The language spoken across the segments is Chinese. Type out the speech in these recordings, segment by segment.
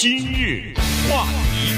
今日话题，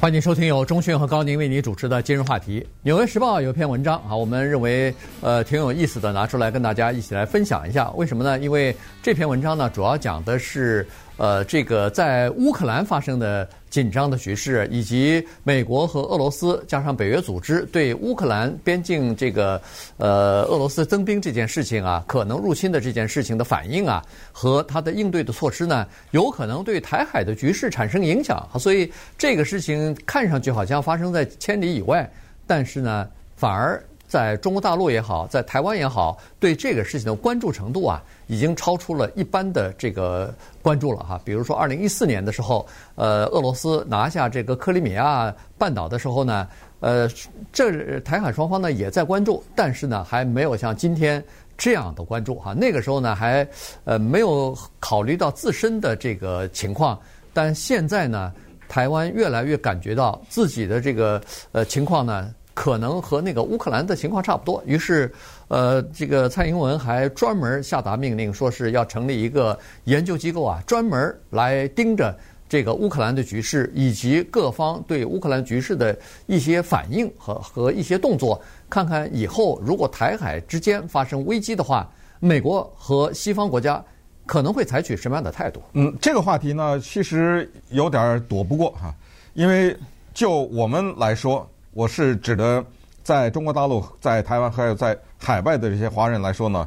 欢迎收听由钟迅和高宁为您主持的今日话题。《纽约时报》有篇文章啊，我们认为呃挺有意思的，拿出来跟大家一起来分享一下。为什么呢？因为这篇文章呢，主要讲的是呃这个在乌克兰发生的。紧张的局势，以及美国和俄罗斯加上北约组织对乌克兰边境这个呃俄罗斯增兵这件事情啊，可能入侵的这件事情的反应啊，和他的应对的措施呢，有可能对台海的局势产生影响。所以这个事情看上去好像发生在千里以外，但是呢，反而。在中国大陆也好，在台湾也好，对这个事情的关注程度啊，已经超出了一般的这个关注了哈。比如说，二零一四年的时候，呃，俄罗斯拿下这个克里米亚半岛的时候呢，呃，这台海双方呢也在关注，但是呢，还没有像今天这样的关注哈。那个时候呢，还呃没有考虑到自身的这个情况，但现在呢，台湾越来越感觉到自己的这个呃情况呢。可能和那个乌克兰的情况差不多，于是，呃，这个蔡英文还专门下达命令，说是要成立一个研究机构啊，专门来盯着这个乌克兰的局势以及各方对乌克兰局势的一些反应和和一些动作，看看以后如果台海之间发生危机的话，美国和西方国家可能会采取什么样的态度？嗯，这个话题呢，其实有点躲不过哈，因为就我们来说。我是指的，在中国大陆、在台湾还有在海外的这些华人来说呢，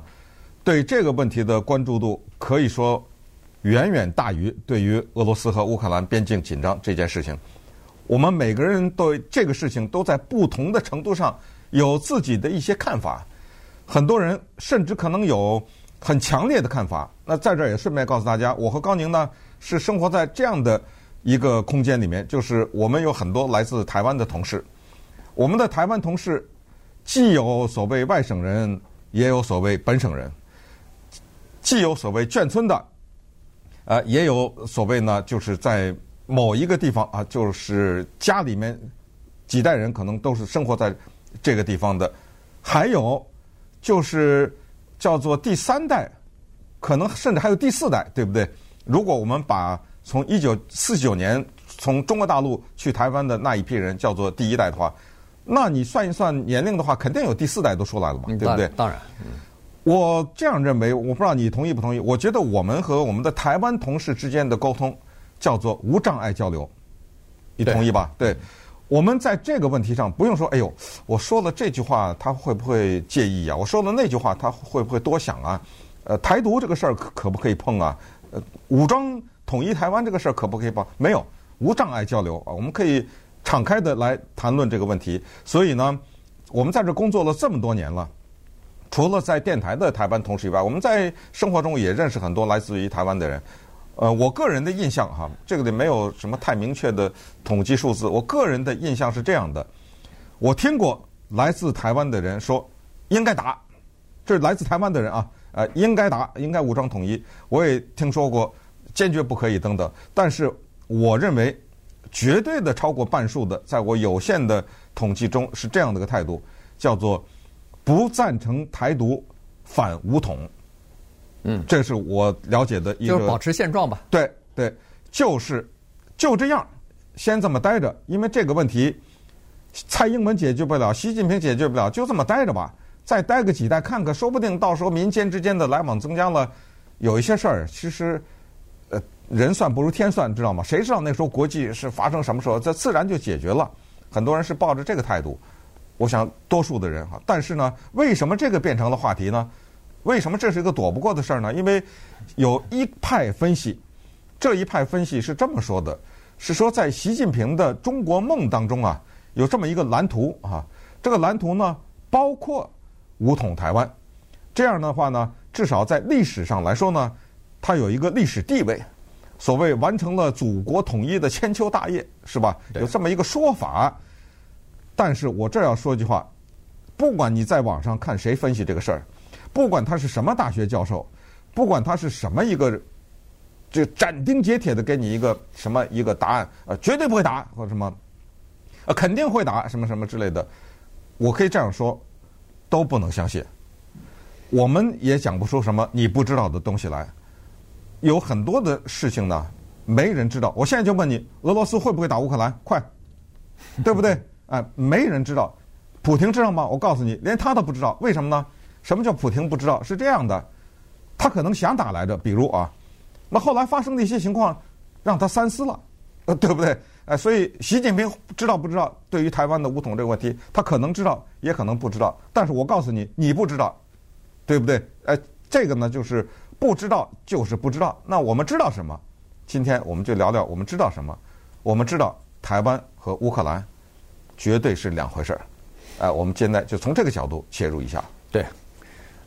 对这个问题的关注度可以说远远大于对于俄罗斯和乌克兰边境紧张这件事情。我们每个人对这个事情都在不同的程度上有自己的一些看法，很多人甚至可能有很强烈的看法。那在这儿也顺便告诉大家，我和高宁呢是生活在这样的一个空间里面，就是我们有很多来自台湾的同事。我们的台湾同事，既有所谓外省人，也有所谓本省人，既有所谓眷村的，呃，也有所谓呢，就是在某一个地方啊，就是家里面几代人可能都是生活在这个地方的，还有就是叫做第三代，可能甚至还有第四代，对不对？如果我们把从一九四九年从中国大陆去台湾的那一批人叫做第一代的话。那你算一算年龄的话，肯定有第四代都出来了嘛，对不对？当然，我这样认为，我不知道你同意不同意。我觉得我们和我们的台湾同事之间的沟通叫做无障碍交流，你同意吧？对，我们在这个问题上不用说，哎呦，我说了这句话他会不会介意呀？我说了那句话他会不会多想啊？呃，台独这个事儿可可不可以碰啊？呃，武装统一台湾这个事儿可不可以碰？没有，无障碍交流啊，我们可以。敞开的来谈论这个问题，所以呢，我们在这工作了这么多年了，除了在电台的台湾同事以外，我们在生活中也认识很多来自于台湾的人。呃，我个人的印象哈，这个里没有什么太明确的统计数字。我个人的印象是这样的：我听过来自台湾的人说应该打，这是来自台湾的人啊，呃，应该打，应该武装统一。我也听说过坚决不可以等等，但是我认为。绝对的超过半数的，在我有限的统计中是这样的一个态度，叫做不赞成台独、反武统。嗯，这是我了解的一个。就是保持现状吧。对对，就是就这样，先这么待着。因为这个问题，蔡英文解决不了，习近平解决不了，就这么待着吧。再待个几代，看看，说不定到时候民间之间的来往增加了，有一些事儿，其实。人算不如天算，知道吗？谁知道那时候国际是发生什么时候，这自然就解决了。很多人是抱着这个态度，我想多数的人哈。但是呢，为什么这个变成了话题呢？为什么这是一个躲不过的事儿呢？因为有一派分析，这一派分析是这么说的：是说在习近平的中国梦当中啊，有这么一个蓝图啊，这个蓝图呢，包括武统台湾。这样的话呢，至少在历史上来说呢，它有一个历史地位。所谓完成了祖国统一的千秋大业，是吧？有这么一个说法。但是我这儿要说一句话，不管你在网上看谁分析这个事儿，不管他是什么大学教授，不管他是什么一个，就斩钉截铁的给你一个什么一个答案，呃，绝对不会答或者什么，呃，肯定会答什么什么之类的，我可以这样说，都不能相信。我们也讲不出什么你不知道的东西来。有很多的事情呢，没人知道。我现在就问你，俄罗斯会不会打乌克兰？快，对不对？哎，没人知道。普京知道吗？我告诉你，连他都不知道。为什么呢？什么叫普京不知道？是这样的，他可能想打来着，比如啊，那后来发生的一些情况，让他三思了，呃，对不对？哎，所以习近平知道不知道？对于台湾的武统这个问题，他可能知道，也可能不知道。但是我告诉你，你不知道，对不对？哎，这个呢，就是不知道就是不知道。那我们知道什么？今天我们就聊聊我们知道什么。我们知道台湾和乌克兰绝对是两回事儿。哎，我们现在就从这个角度切入一下。对，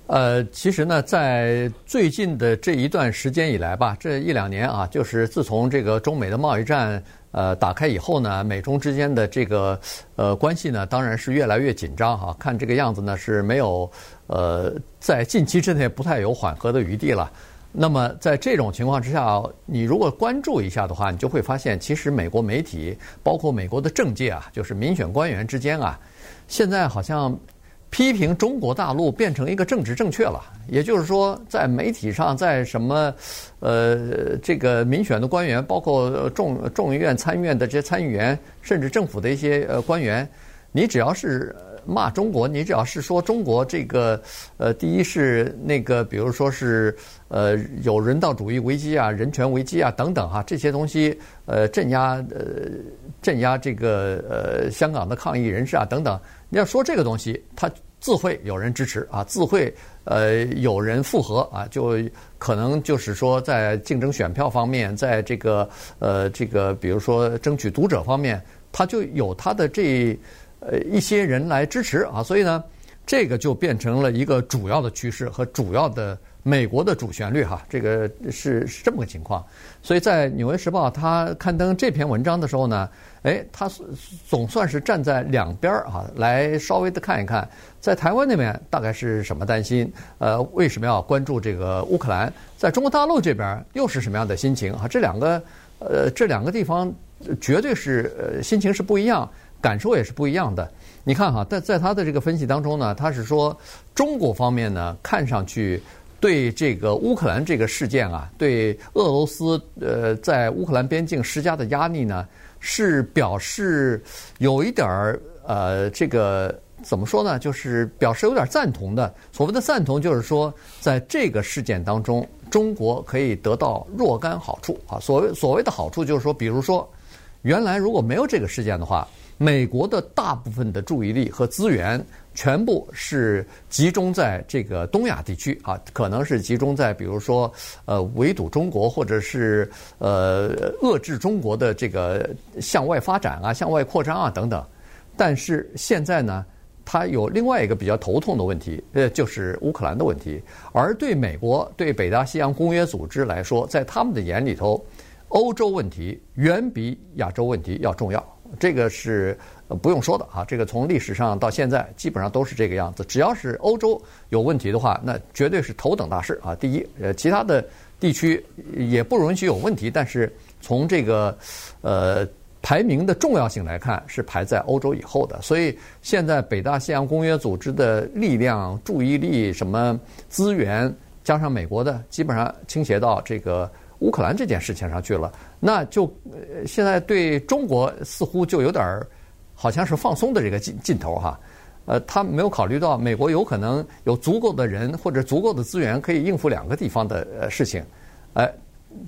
呃，其实呢，在最近的这一段时间以来吧，这一两年啊，就是自从这个中美的贸易战呃打开以后呢，美中之间的这个呃关系呢，当然是越来越紧张哈。看这个样子呢，是没有呃在近期之内不太有缓和的余地了。那么在这种情况之下，你如果关注一下的话，你就会发现，其实美国媒体，包括美国的政界啊，就是民选官员之间啊。现在好像批评中国大陆变成一个政治正确了，也就是说，在媒体上，在什么呃这个民选的官员，包括众众议院、参议院的这些参议员，甚至政府的一些呃官员，你只要是骂中国，你只要是说中国这个呃，第一是那个，比如说是呃有人道主义危机啊、人权危机啊等等、啊，这些东西呃镇压呃镇压这个呃香港的抗议人士啊等等。你要说这个东西，他自会有人支持啊，自会呃有人附和啊，就可能就是说在竞争选票方面，在这个呃这个比如说争取读者方面，他就有他的这呃一些人来支持啊，所以呢，这个就变成了一个主要的趋势和主要的。美国的主旋律哈，这个是是这么个情况，所以在《纽约时报》他刊登这篇文章的时候呢，哎，他总算是站在两边儿啊，来稍微的看一看，在台湾那边大概是什么担心，呃，为什么要关注这个乌克兰？在中国大陆这边又是什么样的心情啊？这两个呃，这两个地方绝对是呃心情是不一样，感受也是不一样的。你看哈，在在他的这个分析当中呢，他是说中国方面呢，看上去。对这个乌克兰这个事件啊，对俄罗斯呃在乌克兰边境施加的压力呢，是表示有一点儿呃这个怎么说呢？就是表示有点赞同的。所谓的赞同，就是说在这个事件当中，中国可以得到若干好处啊。所谓所谓的好处，就是说，比如说，原来如果没有这个事件的话，美国的大部分的注意力和资源。全部是集中在这个东亚地区啊，可能是集中在比如说呃围堵中国，或者是呃遏制中国的这个向外发展啊、向外扩张啊等等。但是现在呢，它有另外一个比较头痛的问题，呃，就是乌克兰的问题。而对美国、对北大西洋公约组织来说，在他们的眼里头，欧洲问题远比亚洲问题要重要。这个是。不用说的啊，这个从历史上到现在基本上都是这个样子。只要是欧洲有问题的话，那绝对是头等大事啊。第一，呃，其他的地区也不允许有问题，但是从这个呃排名的重要性来看，是排在欧洲以后的。所以现在北大西洋公约组织的力量、注意力、什么资源，加上美国的，基本上倾斜到这个乌克兰这件事情上去了。那就呃现在对中国似乎就有点儿。好像是放松的这个劲劲头哈，呃，他没有考虑到美国有可能有足够的人或者足够的资源可以应付两个地方的呃事情，呃，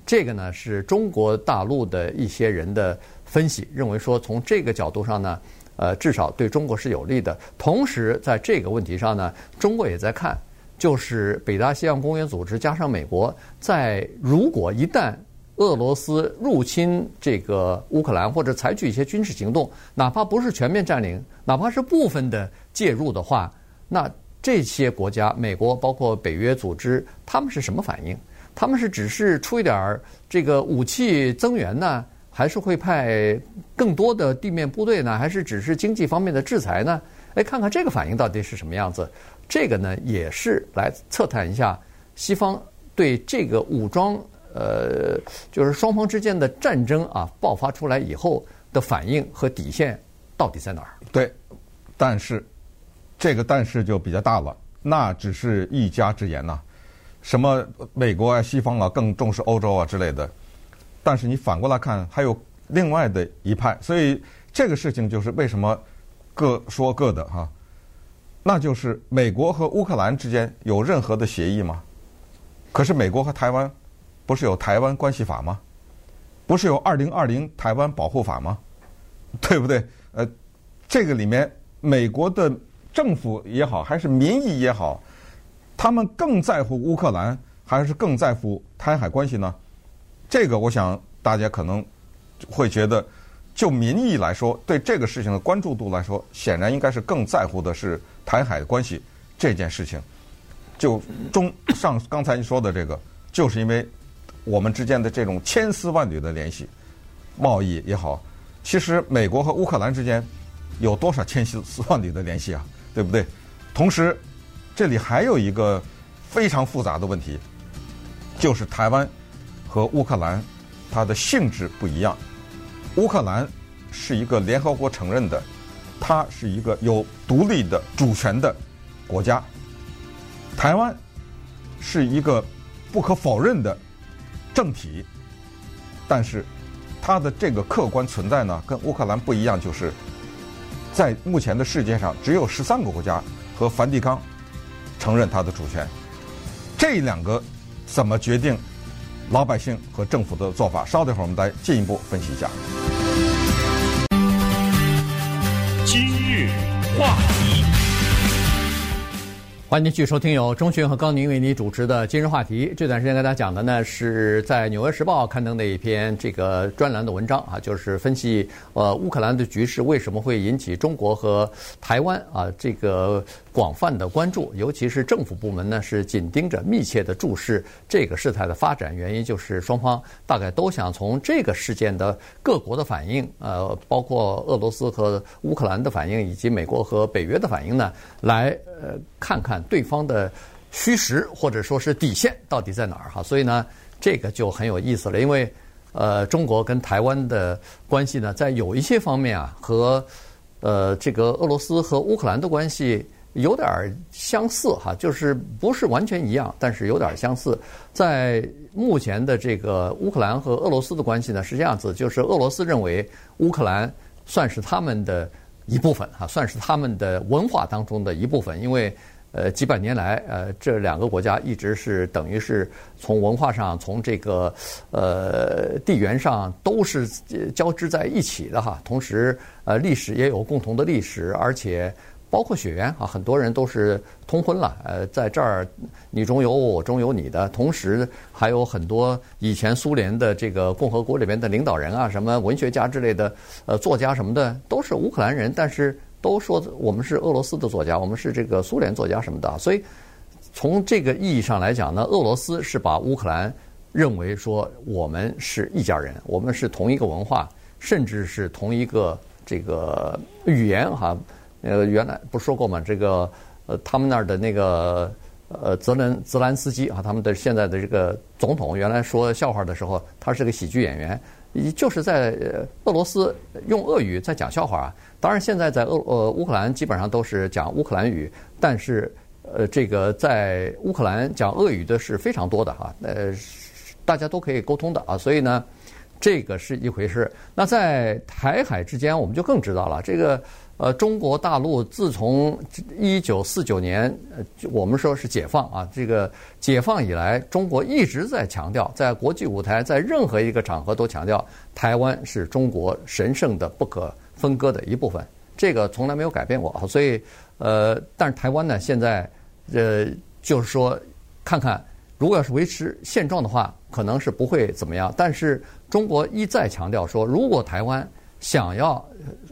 这个呢是中国大陆的一些人的分析，认为说从这个角度上呢，呃，至少对中国是有利的。同时在这个问题上呢，中国也在看，就是北大西洋公约组织加上美国，在如果一旦俄罗斯入侵这个乌克兰，或者采取一些军事行动，哪怕不是全面占领，哪怕是部分的介入的话，那这些国家，美国包括北约组织，他们是什么反应？他们是只是出一点儿这个武器增援呢，还是会派更多的地面部队呢？还是只是经济方面的制裁呢？哎，看看这个反应到底是什么样子？这个呢，也是来测探一下西方对这个武装。呃，就是双方之间的战争啊，爆发出来以后的反应和底线到底在哪儿？对，但是这个但是就比较大了，那只是一家之言呐。什么美国啊、西方啊更重视欧洲啊之类的。但是你反过来看，还有另外的一派，所以这个事情就是为什么各说各的哈。那就是美国和乌克兰之间有任何的协议吗？可是美国和台湾不是有台湾关系法吗？不是有二零二零台湾保护法吗？对不对？呃，这个里面美国的政府也好，还是民意也好，他们更在乎乌克兰，还是更在乎台海关系呢？这个我想大家可能会觉得。就民意来说，对这个事情的关注度来说，显然应该是更在乎的是台海的关系这件事情。就中上刚才你说的这个，就是因为我们之间的这种千丝万缕的联系，贸易也好，其实美国和乌克兰之间有多少千丝万缕的联系啊？对不对？同时，这里还有一个非常复杂的问题，就是台湾和乌克兰它的性质不一样。乌克兰是一个联合国承认的，它是一个有独立的主权的国家。台湾是一个不可否认的政体，但是它的这个客观存在呢，跟乌克兰不一样，就是在目前的世界上只有十三个国家和梵蒂冈承认它的主权。这两个怎么决定老百姓和政府的做法？稍等一会儿，我们再进一步分析一下。今日话题，欢迎继续收听由钟迅和高宁为你主持的今日话题。这段时间跟大家讲的呢，是在《纽约时报》刊登的一篇这个专栏的文章啊，就是分析呃乌克兰的局势为什么会引起中国和台湾啊这个。广泛的关注，尤其是政府部门呢，是紧盯着、密切的注视这个事态的发展。原因就是双方大概都想从这个事件的各国的反应，呃，包括俄罗斯和乌克兰的反应，以及美国和北约的反应呢，来呃看看对方的虚实或者说是底线到底在哪儿哈。所以呢，这个就很有意思了，因为呃，中国跟台湾的关系呢，在有一些方面啊，和呃这个俄罗斯和乌克兰的关系。有点相似哈，就是不是完全一样，但是有点相似。在目前的这个乌克兰和俄罗斯的关系呢，是这样子，就是俄罗斯认为乌克兰算是他们的一部分哈，算是他们的文化当中的一部分，因为呃几百年来呃这两个国家一直是等于是从文化上、从这个呃地缘上都是交织在一起的哈，同时呃历史也有共同的历史，而且。包括血缘啊，很多人都是通婚了。呃，在这儿你中有我，我中有你的。同时，还有很多以前苏联的这个共和国里边的领导人啊，什么文学家之类的，呃，作家什么的，都是乌克兰人，但是都说我们是俄罗斯的作家，我们是这个苏联作家什么的。所以，从这个意义上来讲呢，俄罗斯是把乌克兰认为说我们是一家人，我们是同一个文化，甚至是同一个这个语言哈。呃，原来不说过吗？这个呃，他们那儿的那个呃，泽连泽兰斯基啊，他们的现在的这个总统，原来说笑话的时候，他是个喜剧演员，就是在俄罗斯用俄语在讲笑话啊。当然，现在在俄呃乌克兰基本上都是讲乌克兰语，但是呃，这个在乌克兰讲俄语的是非常多的哈，呃，大家都可以沟通的啊。所以呢，这个是一回事。那在台海之间，我们就更知道了这个。呃，中国大陆自从一九四九年，呃，我们说是解放啊，这个解放以来，中国一直在强调，在国际舞台，在任何一个场合都强调，台湾是中国神圣的、不可分割的一部分，这个从来没有改变过。所以，呃，但是台湾呢，现在，呃，就是说，看看如果要是维持现状的话，可能是不会怎么样。但是中国一再强调说，如果台湾想要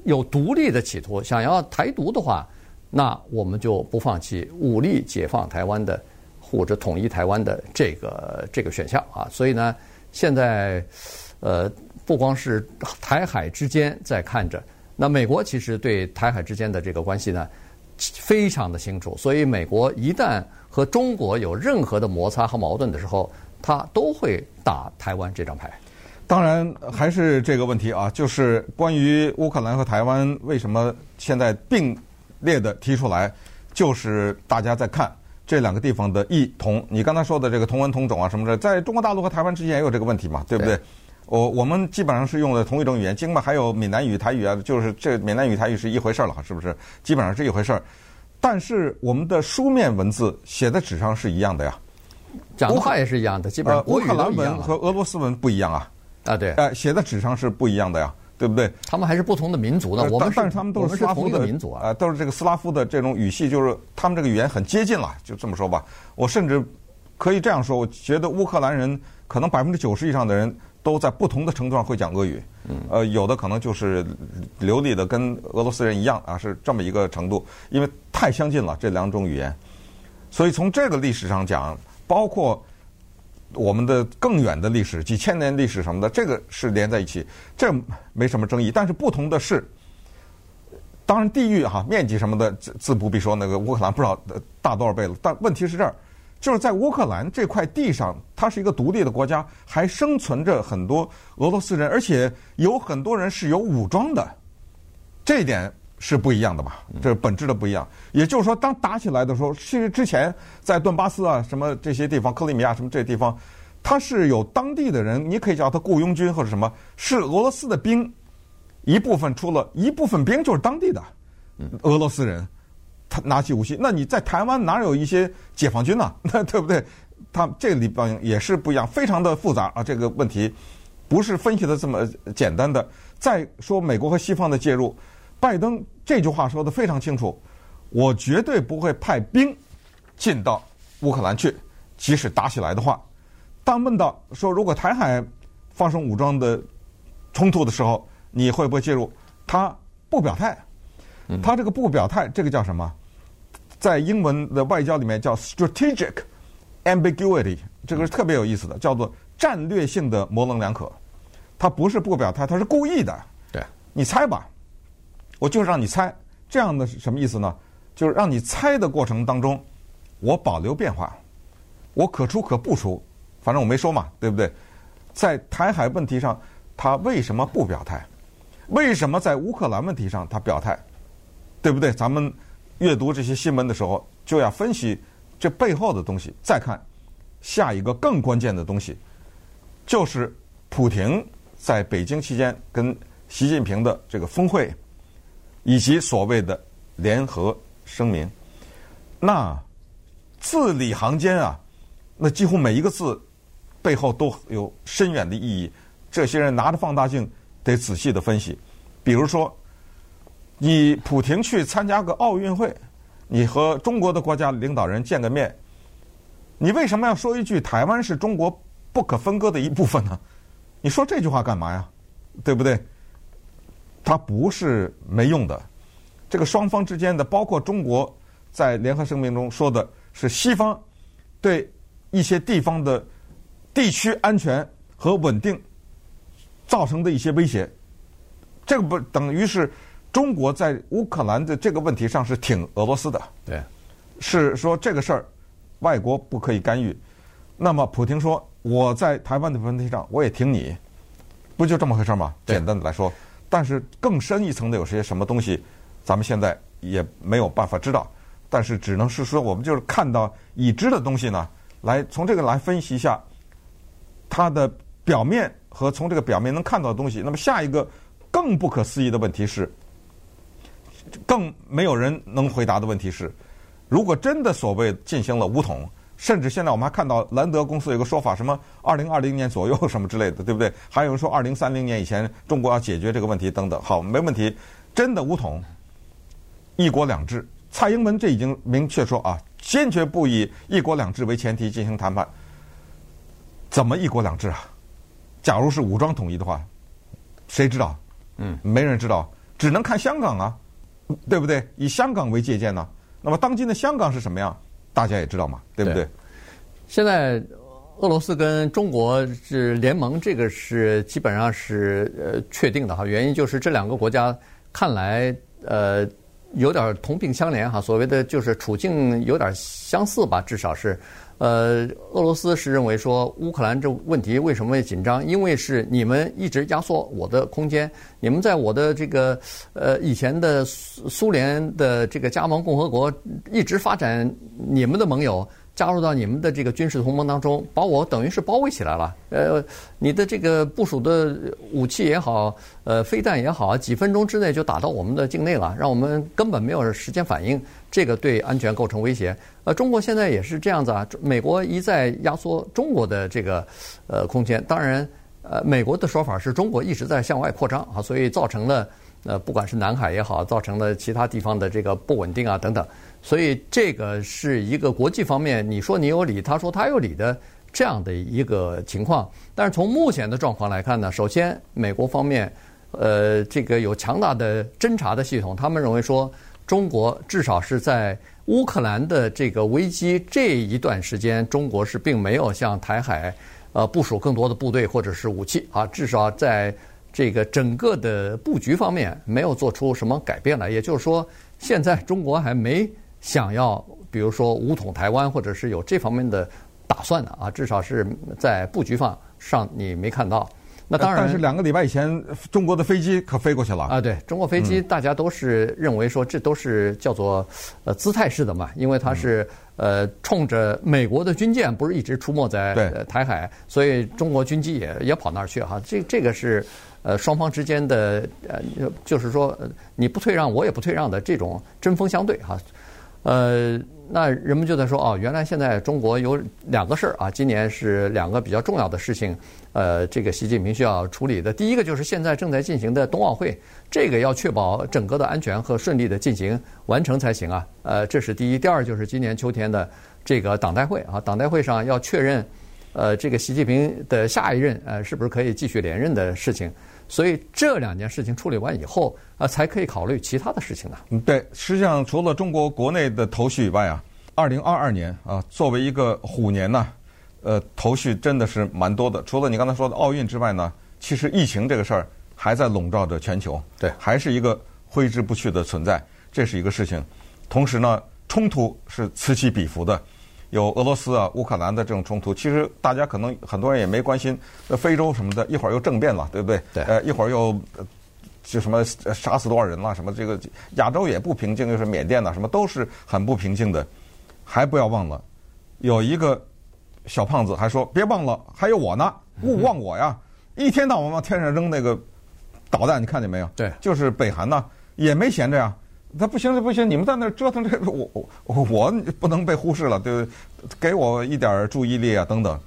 有独立的企图，想要台独的话，那我们就不放弃武力解放台湾的或者统一台湾的这个这个选项啊。所以呢，现在呃，不光是台海之间在看着，那美国其实对台海之间的这个关系呢，非常的清楚。所以美国一旦和中国有任何的摩擦和矛盾的时候，他都会打台湾这张牌。当然还是这个问题啊，就是关于乌克兰和台湾为什么现在并列的提出来，就是大家在看这两个地方的异同。你刚才说的这个同文同种啊什么的，在中国大陆和台湾之间也有这个问题嘛，对不对？我我们基本上是用的同一种语言，尽管还有闽南语、台语啊，就是这闽南语、台语是一回事儿了，是不是？基本上是一回事儿。但是我们的书面文字写在纸上是一样的呀，讲的话也是一样的，基本上。乌克兰文和俄罗斯文不一样啊。啊，对。哎，写在纸上是不一样的呀，对不对？他们还是不同的民族的，我们但是他们都是斯拉夫的民族啊，都是这个斯拉夫的这种语系，就是他们这个语言很接近了，就这么说吧。我甚至可以这样说，我觉得乌克兰人可能百分之九十以上的人。都在不同的程度上会讲俄语，呃，有的可能就是流利的跟俄罗斯人一样啊，是这么一个程度，因为太相近了这两种语言，所以从这个历史上讲，包括我们的更远的历史，几千年历史什么的，这个是连在一起，这没什么争议。但是不同的是，当然地域哈面积什么的自自不必说，那个乌克兰不知道大多少倍了，但问题是这儿。就是在乌克兰这块地上，它是一个独立的国家，还生存着很多俄罗斯人，而且有很多人是有武装的，这一点是不一样的吧？这是本质的不一样。也就是说，当打起来的时候，其实之前在顿巴斯啊、什么这些地方、克里米亚什么这些地方，它是有当地的人，你可以叫他雇佣军或者什么，是俄罗斯的兵，一部分出了一部分兵就是当地的俄罗斯人。他拿起武器，那你在台湾哪有一些解放军呢？那对不对？他这个地方也是不一样，非常的复杂啊。这个问题不是分析的这么简单的。再说美国和西方的介入，拜登这句话说的非常清楚，我绝对不会派兵进到乌克兰去，即使打起来的话。当问到说如果台海发生武装的冲突的时候，你会不会介入？他不表态。他这个不表态，这个叫什么？在英文的外交里面叫 strategic ambiguity，这个是特别有意思的，叫做战略性的模棱两可。他不是不表态，他是故意的。对，你猜吧，我就是让你猜。这样的是什么意思呢？就是让你猜的过程当中，我保留变化，我可出可不出，反正我没说嘛，对不对？在台海问题上，他为什么不表态？为什么在乌克兰问题上他表态？对不对？咱们。阅读这些新闻的时候，就要分析这背后的东西。再看下一个更关键的东西，就是普廷在北京期间跟习近平的这个峰会，以及所谓的联合声明。那字里行间啊，那几乎每一个字背后都有深远的意义。这些人拿着放大镜得仔细的分析，比如说。你普廷去参加个奥运会，你和中国的国家领导人见个面，你为什么要说一句台湾是中国不可分割的一部分呢？你说这句话干嘛呀？对不对？它不是没用的。这个双方之间的，包括中国在联合声明中说的是西方对一些地方的地区安全和稳定造成的一些威胁，这个不等于是。中国在乌克兰的这个问题上是挺俄罗斯的，对，是说这个事儿外国不可以干预。那么普京说我在台湾的问题上我也挺你，不就这么回事吗？简单的来说，但是更深一层的有些什么东西，咱们现在也没有办法知道。但是只能是说，我们就是看到已知的东西呢，来从这个来分析一下它的表面和从这个表面能看到的东西。那么下一个更不可思议的问题是。更没有人能回答的问题是，如果真的所谓进行了武统，甚至现在我们还看到兰德公司有个说法，什么二零二零年左右什么之类的，对不对？还有人说二零三零年以前中国要解决这个问题等等。好，没问题，真的武统，一国两制，蔡英文这已经明确说啊，坚决不以一国两制为前提进行谈判。怎么一国两制啊？假如是武装统一的话，谁知道？嗯，没人知道，只能看香港啊。对不对？以香港为借鉴呢？那么当今的香港是什么样？大家也知道嘛，对不对？对。现在俄罗斯跟中国是联盟，这个是基本上是呃确定的哈。原因就是这两个国家看来呃有点同病相怜哈。所谓的就是处境有点相似吧，至少是呃，俄罗斯是认为说乌克兰这问题为什么会紧张？因为是你们一直压缩我的空间，你们在我的这个呃以前的苏苏联的这个加盟共和国一直发展你们的盟友。加入到你们的这个军事同盟当中，把我等于是包围起来了。呃，你的这个部署的武器也好，呃，飞弹也好，几分钟之内就打到我们的境内了，让我们根本没有时间反应，这个对安全构成威胁。呃，中国现在也是这样子啊，美国一再压缩中国的这个呃空间。当然，呃，美国的说法是中国一直在向外扩张啊，所以造成了呃，不管是南海也好，造成了其他地方的这个不稳定啊等等。所以这个是一个国际方面，你说你有理，他说他有理的这样的一个情况。但是从目前的状况来看呢，首先美国方面，呃，这个有强大的侦察的系统，他们认为说中国至少是在乌克兰的这个危机这一段时间，中国是并没有向台海呃部署更多的部队或者是武器啊，至少在这个整个的布局方面没有做出什么改变来。也就是说，现在中国还没。想要比如说武统台湾，或者是有这方面的打算的啊，至少是在布局上上你没看到。那当然，但是两个礼拜以前，中国的飞机可飞过去了啊。对，中国飞机大家都是认为说这都是叫做呃姿态式的嘛，因为它是呃冲着美国的军舰不是一直出没在台海，所以中国军机也也跑那儿去哈。这这个是呃双方之间的呃就是说你不退让我也不退让的这种针锋相对哈。呃，那人们就在说哦，原来现在中国有两个事儿啊，今年是两个比较重要的事情，呃，这个习近平需要处理的。第一个就是现在正在进行的冬奥会，这个要确保整个的安全和顺利的进行完成才行啊。呃，这是第一。第二就是今年秋天的这个党代会啊，党代会上要确认，呃，这个习近平的下一任呃是不是可以继续连任的事情。所以这两件事情处理完以后，啊，才可以考虑其他的事情呢。嗯，对，实际上除了中国国内的头绪以外啊，二零二二年啊，作为一个虎年呢，呃，头绪真的是蛮多的。除了你刚才说的奥运之外呢，其实疫情这个事儿还在笼罩着全球，对，还是一个挥之不去的存在，这是一个事情。同时呢，冲突是此起彼伏的。有俄罗斯啊、乌克兰的这种冲突，其实大家可能很多人也没关心。呃，非洲什么的，一会儿又政变了，对不对？对。呃，一会儿又就什么杀死多少人了，什么这个亚洲也不平静，又是缅甸呐，什么都是很不平静的。还不要忘了，有一个小胖子还说：“别忘了，还有我呢，勿忘我呀！”一天到晚往天上扔那个导弹，你看见没有？对，就是北韩呐，也没闲着呀。他不行，不行！你们在那折腾这，我我我不能被忽视了，对不对？给我一点注意力啊，等等。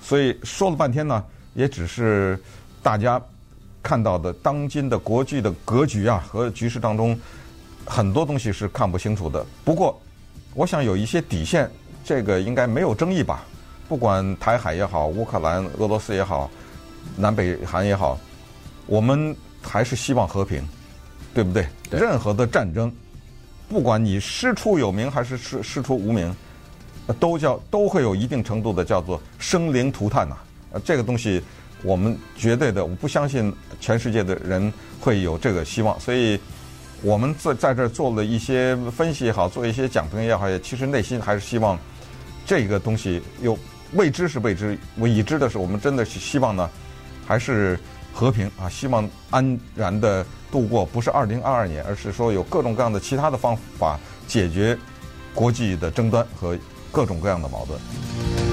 所以说了半天呢，也只是大家看到的当今的国际的格局啊和局势当中很多东西是看不清楚的。不过，我想有一些底线，这个应该没有争议吧？不管台海也好，乌克兰、俄罗斯也好，南北韩也好，我们还是希望和平。对不对？对，任何的战争，不管你师出有名还是师师出无名，都叫都会有一定程度的叫做生灵涂炭呐。呃，这个东西我们绝对的，我不相信全世界的人会有这个希望。所以我们在在这儿做了一些分析也好，做一些讲评也好，也其实内心还是希望这个东西有未知是未知，我已知的是我们真的是希望呢，还是和平啊，希望安然的。度过不是二零二二年，而是说有各种各样的其他的方法解决国际的争端和各种各样的矛盾。